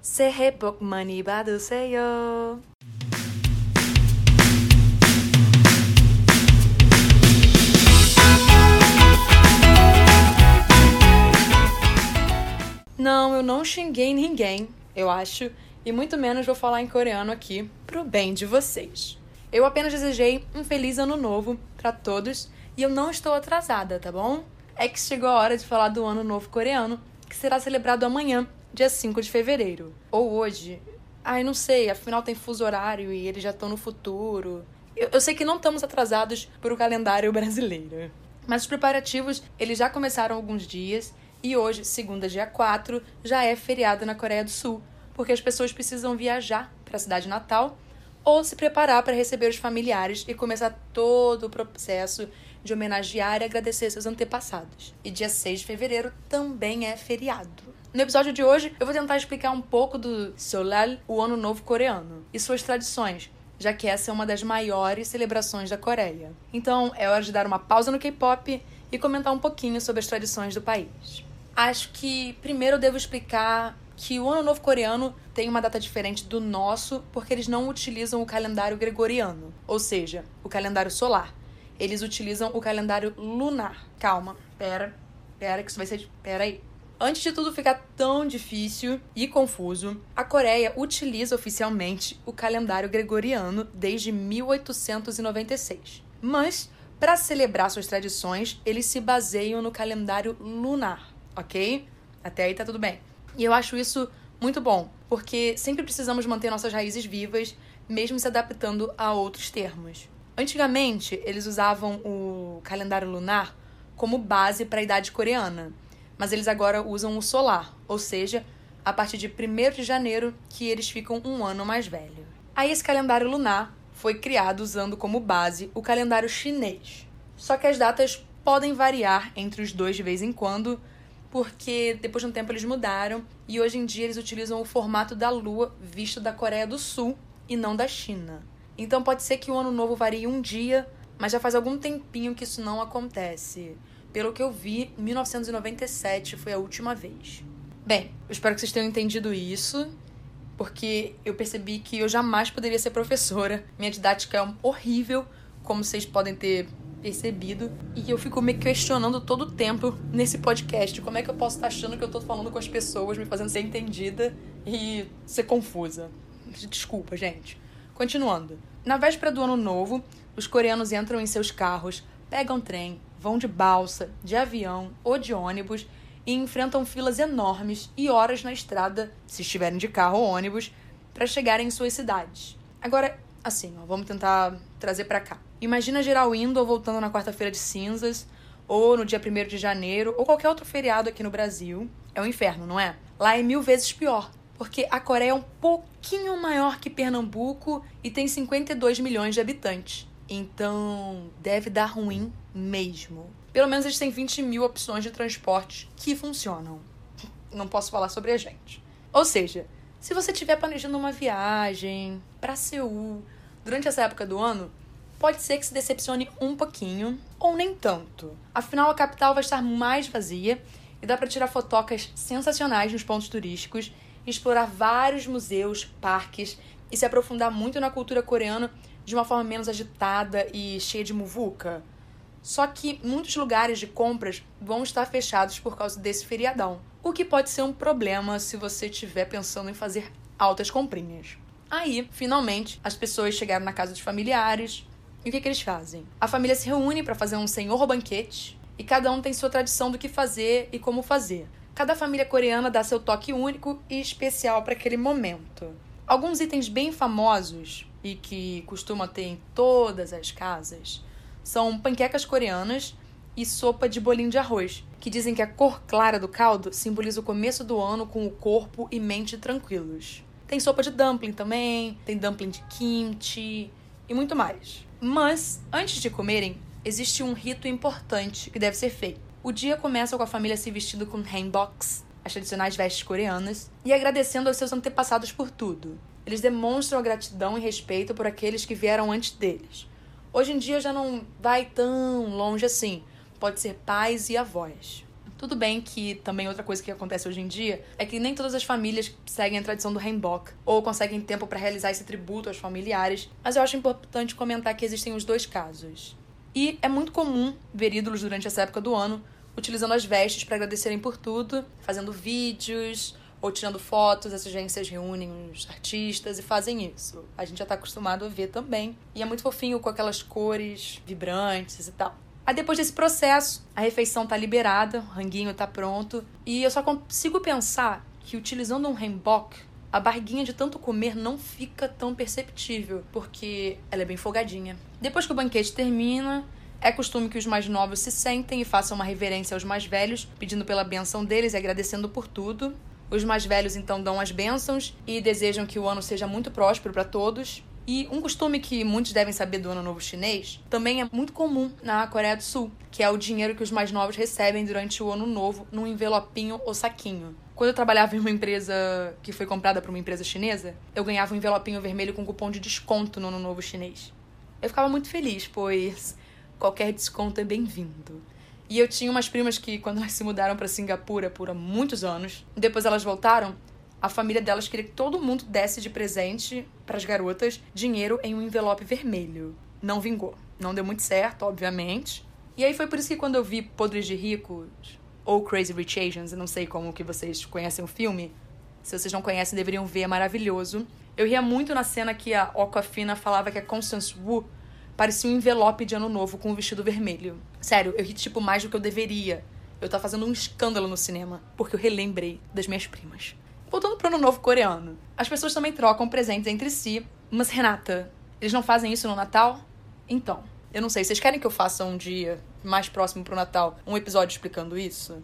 새해 복 많이 받으세요. Não, eu não xinguei ninguém, eu acho, e muito menos vou falar em coreano aqui pro bem de vocês. Eu apenas desejei um feliz ano novo para todos e eu não estou atrasada, tá bom? É que chegou a hora de falar do ano novo coreano, que será celebrado amanhã, dia 5 de fevereiro. Ou hoje. Ai, não sei, afinal tem fuso horário e eles já estão no futuro. Eu, eu sei que não estamos atrasados por o calendário brasileiro. Mas os preparativos, eles já começaram alguns dias e hoje, segunda, dia 4, já é feriado na Coreia do Sul, porque as pessoas precisam viajar para a cidade natal ou se preparar para receber os familiares e começar todo o processo de homenagear e agradecer seus antepassados. E dia 6 de fevereiro também é feriado. No episódio de hoje, eu vou tentar explicar um pouco do Solal, o Ano Novo Coreano, e suas tradições, já que essa é uma das maiores celebrações da Coreia. Então, é hora de dar uma pausa no K-pop e comentar um pouquinho sobre as tradições do país. Acho que primeiro eu devo explicar que o Ano Novo Coreano tem uma data diferente do nosso porque eles não utilizam o calendário gregoriano, ou seja, o calendário solar. Eles utilizam o calendário lunar. Calma, pera, pera, que isso vai ser. Pera aí. Antes de tudo ficar tão difícil e confuso, a Coreia utiliza oficialmente o calendário gregoriano desde 1896. Mas, para celebrar suas tradições, eles se baseiam no calendário lunar ok? Até aí tá tudo bem. E eu acho isso muito bom, porque sempre precisamos manter nossas raízes vivas, mesmo se adaptando a outros termos. Antigamente, eles usavam o calendário lunar como base para a idade coreana, mas eles agora usam o solar, ou seja, a partir de 1 de janeiro que eles ficam um ano mais velho. Aí esse calendário lunar foi criado usando como base o calendário chinês. Só que as datas podem variar entre os dois de vez em quando, porque depois de um tempo eles mudaram e hoje em dia eles utilizam o formato da lua visto da Coreia do Sul e não da China. Então pode ser que o ano novo varie um dia, mas já faz algum tempinho que isso não acontece. Pelo que eu vi, 1997 foi a última vez. Bem, eu espero que vocês tenham entendido isso, porque eu percebi que eu jamais poderia ser professora. Minha didática é horrível, como vocês podem ter percebido. E eu fico me questionando todo o tempo nesse podcast. Como é que eu posso estar achando que eu tô falando com as pessoas, me fazendo ser entendida e ser confusa? Desculpa, gente. Continuando. Na véspera do ano novo, os coreanos entram em seus carros, pegam trem, vão de balsa, de avião ou de ônibus e enfrentam filas enormes e horas na estrada, se estiverem de carro ou ônibus, para chegarem em suas cidades. Agora, assim, ó, vamos tentar trazer para cá. Imagina geral indo ou voltando na quarta-feira de cinzas, ou no dia 1 de janeiro, ou qualquer outro feriado aqui no Brasil. É um inferno, não é? Lá é mil vezes pior, porque a Coreia é um pouquinho maior que Pernambuco e tem 52 milhões de habitantes. Então, deve dar ruim mesmo. Pelo menos eles têm 20 mil opções de transporte que funcionam. Não posso falar sobre a gente. Ou seja, se você estiver planejando uma viagem para Seul durante essa época do ano, pode ser que se decepcione um pouquinho ou nem tanto. Afinal, a capital vai estar mais vazia e dá para tirar fotocas sensacionais nos pontos turísticos, explorar vários museus, parques e se aprofundar muito na cultura coreana de uma forma menos agitada e cheia de muvuca. Só que muitos lugares de compras vão estar fechados por causa desse feriadão, o que pode ser um problema se você estiver pensando em fazer altas comprinhas. Aí, finalmente, as pessoas chegaram na casa dos familiares, e o que, que eles fazem? A família se reúne para fazer um senhor banquete e cada um tem sua tradição do que fazer e como fazer. Cada família coreana dá seu toque único e especial para aquele momento. Alguns itens bem famosos e que costuma ter em todas as casas são panquecas coreanas e sopa de bolinho de arroz, que dizem que a cor clara do caldo simboliza o começo do ano com o corpo e mente tranquilos. Tem sopa de dumpling também, tem dumpling de kimchi e muito mais. Mas, antes de comerem, existe um rito importante que deve ser feito. O dia começa com a família se vestindo com hanboks, as tradicionais vestes coreanas, e agradecendo aos seus antepassados por tudo. Eles demonstram a gratidão e respeito por aqueles que vieram antes deles. Hoje em dia já não vai tão longe assim. Pode ser pais e avós. Tudo bem que também outra coisa que acontece hoje em dia é que nem todas as famílias seguem a tradição do Heimbok ou conseguem tempo para realizar esse tributo aos familiares, mas eu acho importante comentar que existem os dois casos. E é muito comum ver ídolos durante essa época do ano utilizando as vestes para agradecerem por tudo, fazendo vídeos ou tirando fotos. As agências reúnem os artistas e fazem isso. A gente já está acostumado a ver também. E é muito fofinho com aquelas cores vibrantes e tal. Aí depois desse processo, a refeição tá liberada, o ranguinho tá pronto, e eu só consigo pensar que utilizando um hanbok, a barriguinha de tanto comer não fica tão perceptível, porque ela é bem folgadinha. Depois que o banquete termina, é costume que os mais novos se sentem e façam uma reverência aos mais velhos, pedindo pela benção deles e agradecendo por tudo. Os mais velhos então dão as bênçãos e desejam que o ano seja muito próspero para todos. E um costume que muitos devem saber do Ano Novo Chinês também é muito comum na Coreia do Sul, que é o dinheiro que os mais novos recebem durante o Ano Novo num envelopinho ou saquinho. Quando eu trabalhava em uma empresa que foi comprada por uma empresa chinesa, eu ganhava um envelopinho vermelho com cupom de desconto no Ano Novo Chinês. Eu ficava muito feliz, pois qualquer desconto é bem-vindo. E eu tinha umas primas que, quando elas se mudaram para Singapura por muitos anos, depois elas voltaram, a família delas queria que todo mundo desse de presente para as garotas dinheiro em um envelope vermelho. Não vingou. Não deu muito certo, obviamente. E aí foi por isso que quando eu vi Podres de Ricos ou Crazy Rich Asians, eu não sei como que vocês conhecem o filme, se vocês não conhecem, deveriam ver, é maravilhoso. Eu ria muito na cena que a Aquafina falava que a Constance Wu parecia um envelope de ano novo com um vestido vermelho. Sério, eu ri tipo mais do que eu deveria. Eu tava fazendo um escândalo no cinema, porque eu relembrei das minhas primas. Voltando pro ano novo coreano. As pessoas também trocam presentes entre si. Mas, Renata, eles não fazem isso no Natal? Então, eu não sei. Vocês querem que eu faça um dia mais próximo pro Natal um episódio explicando isso?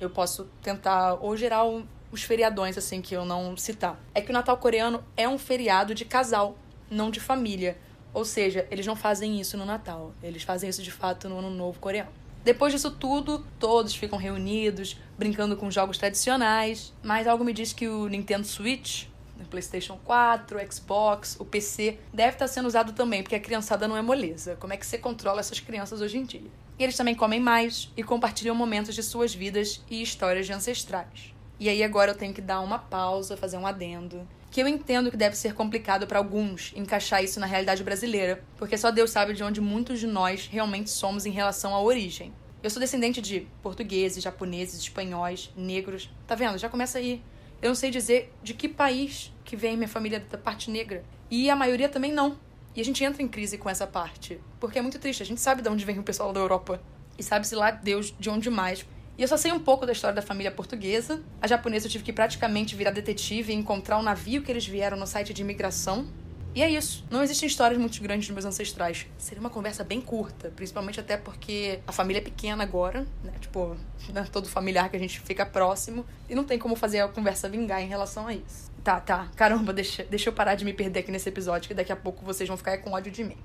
Eu posso tentar, ou gerar os feriadões, assim, que eu não citar. É que o Natal coreano é um feriado de casal, não de família. Ou seja, eles não fazem isso no Natal. Eles fazem isso de fato no Ano Novo coreano. Depois disso tudo, todos ficam reunidos, brincando com jogos tradicionais, mas algo me diz que o Nintendo Switch, o PlayStation 4, o Xbox, o PC, deve estar sendo usado também, porque a criançada não é moleza. Como é que você controla essas crianças hoje em dia? E eles também comem mais e compartilham momentos de suas vidas e histórias de ancestrais. E aí agora eu tenho que dar uma pausa, fazer um adendo que eu entendo que deve ser complicado para alguns encaixar isso na realidade brasileira, porque só Deus sabe de onde muitos de nós realmente somos em relação à origem. Eu sou descendente de portugueses, japoneses, espanhóis, negros. Tá vendo? Já começa aí. Eu não sei dizer de que país que vem minha família da parte negra. E a maioria também não. E a gente entra em crise com essa parte. Porque é muito triste. A gente sabe de onde vem o pessoal da Europa. E sabe-se lá Deus de onde mais. E eu só sei um pouco da história da família portuguesa. A japonesa eu tive que praticamente virar detetive e encontrar o navio que eles vieram no site de imigração. E é isso. Não existem histórias muito grandes dos meus ancestrais. Seria uma conversa bem curta, principalmente até porque a família é pequena agora, né? Tipo, não é todo familiar que a gente fica próximo. E não tem como fazer a conversa vingar em relação a isso. Tá, tá. Caramba, deixa, deixa eu parar de me perder aqui nesse episódio, que daqui a pouco vocês vão ficar com ódio de mim.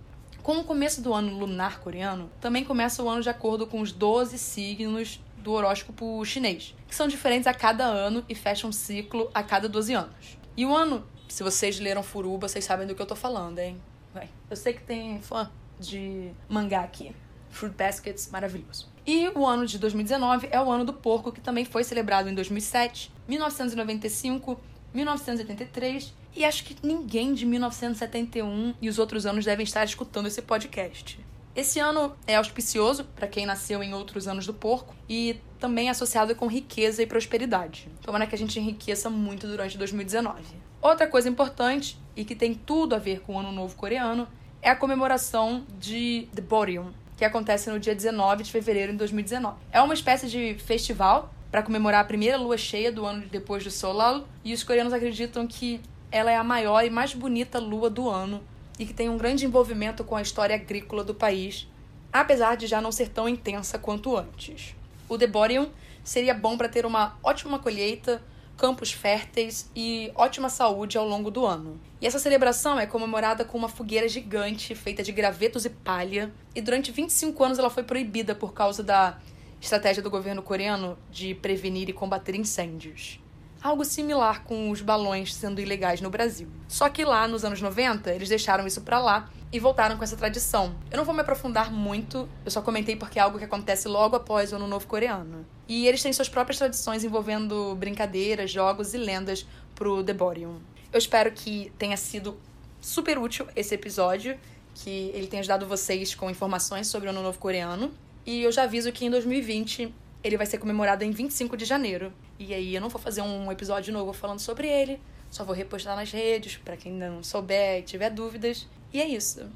Com o começo do ano lunar coreano, também começa o ano de acordo com os 12 signos do horóscopo chinês, que são diferentes a cada ano e fecham um ciclo a cada 12 anos. E o ano, se vocês leram Furuba, vocês sabem do que eu tô falando, hein? Vai. Eu sei que tem fã de mangá aqui. Fruit Baskets, maravilhoso. E o ano de 2019 é o ano do porco, que também foi celebrado em 2007, 1995, 1983 e acho que ninguém de 1971 e os outros anos devem estar escutando esse podcast. Esse ano é auspicioso para quem nasceu em outros anos do porco e também é associado com riqueza e prosperidade. Tomara que a gente enriqueça muito durante 2019. Outra coisa importante e que tem tudo a ver com o Ano Novo Coreano é a comemoração de The Boreum, que acontece no dia 19 de fevereiro de 2019. É uma espécie de festival para comemorar a primeira lua cheia do ano depois do Solal, e os coreanos acreditam que ela é a maior e mais bonita lua do ano e que tem um grande envolvimento com a história agrícola do país, apesar de já não ser tão intensa quanto antes. O Deborium seria bom para ter uma ótima colheita, campos férteis e ótima saúde ao longo do ano. E essa celebração é comemorada com uma fogueira gigante feita de gravetos e palha, e durante 25 anos ela foi proibida por causa da estratégia do governo coreano de prevenir e combater incêndios. Algo similar com os balões sendo ilegais no Brasil. Só que lá nos anos 90, eles deixaram isso para lá e voltaram com essa tradição. Eu não vou me aprofundar muito, eu só comentei porque é algo que acontece logo após o Ano Novo Coreano. E eles têm suas próprias tradições envolvendo brincadeiras, jogos e lendas pro Deborium. Eu espero que tenha sido super útil esse episódio, que ele tenha ajudado vocês com informações sobre o Ano Novo Coreano. E eu já aviso que em 2020 ele vai ser comemorado em 25 de janeiro. E aí eu não vou fazer um episódio novo falando sobre ele, só vou repostar nas redes para quem não souber e tiver dúvidas. E é isso.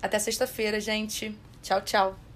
Até sexta-feira, gente. Tchau, tchau.